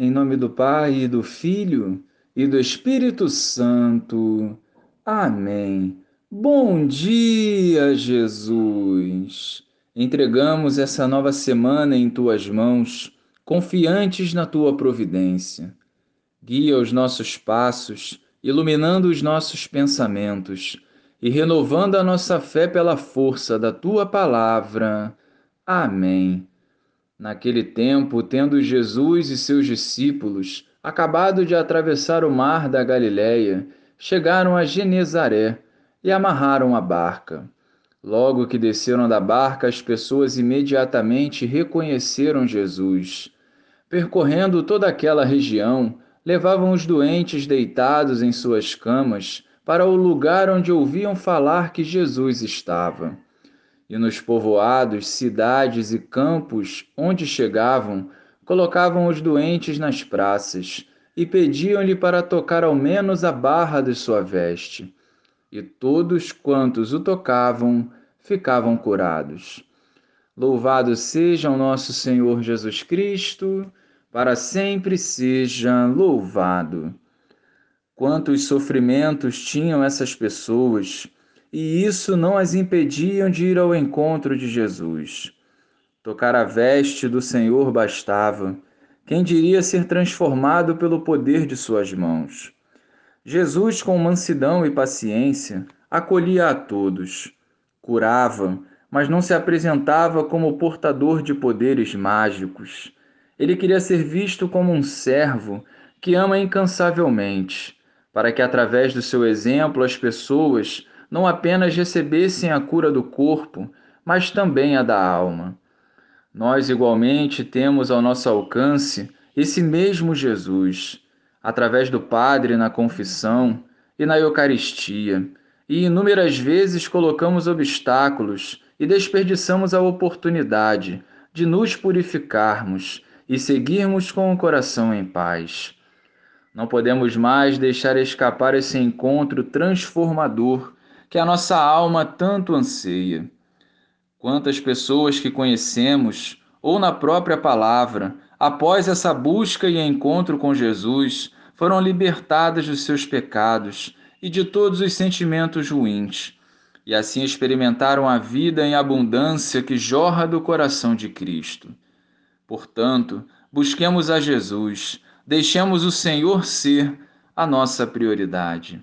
Em nome do Pai, e do Filho e do Espírito Santo. Amém. Bom dia, Jesus. Entregamos essa nova semana em tuas mãos, confiantes na tua providência. Guia os nossos passos, iluminando os nossos pensamentos e renovando a nossa fé pela força da tua palavra. Amém. Naquele tempo, tendo Jesus e seus discípulos acabado de atravessar o mar da Galiléia, chegaram a Genezaré e amarraram a barca. Logo que desceram da barca, as pessoas imediatamente reconheceram Jesus. Percorrendo toda aquela região, levavam os doentes deitados em suas camas para o lugar onde ouviam falar que Jesus estava e nos povoados, cidades e campos onde chegavam, colocavam os doentes nas praças e pediam-lhe para tocar ao menos a barra de sua veste. E todos quantos o tocavam ficavam curados. Louvado seja o nosso Senhor Jesus Cristo, para sempre seja louvado. Quantos sofrimentos tinham essas pessoas! E isso não as impediam de ir ao encontro de Jesus. Tocar a veste do Senhor bastava. Quem diria ser transformado pelo poder de suas mãos? Jesus, com mansidão e paciência, acolhia a todos, curava, mas não se apresentava como portador de poderes mágicos. Ele queria ser visto como um servo que ama incansavelmente, para que através do seu exemplo as pessoas não apenas recebessem a cura do corpo, mas também a da alma. Nós, igualmente, temos ao nosso alcance esse mesmo Jesus, através do Padre na confissão e na Eucaristia, e inúmeras vezes colocamos obstáculos e desperdiçamos a oportunidade de nos purificarmos e seguirmos com o coração em paz. Não podemos mais deixar escapar esse encontro transformador que a nossa alma tanto anseia. Quantas pessoas que conhecemos, ou na própria palavra, após essa busca e encontro com Jesus, foram libertadas dos seus pecados e de todos os sentimentos ruins, e assim experimentaram a vida em abundância que jorra do coração de Cristo. Portanto, busquemos a Jesus, deixemos o Senhor ser a nossa prioridade.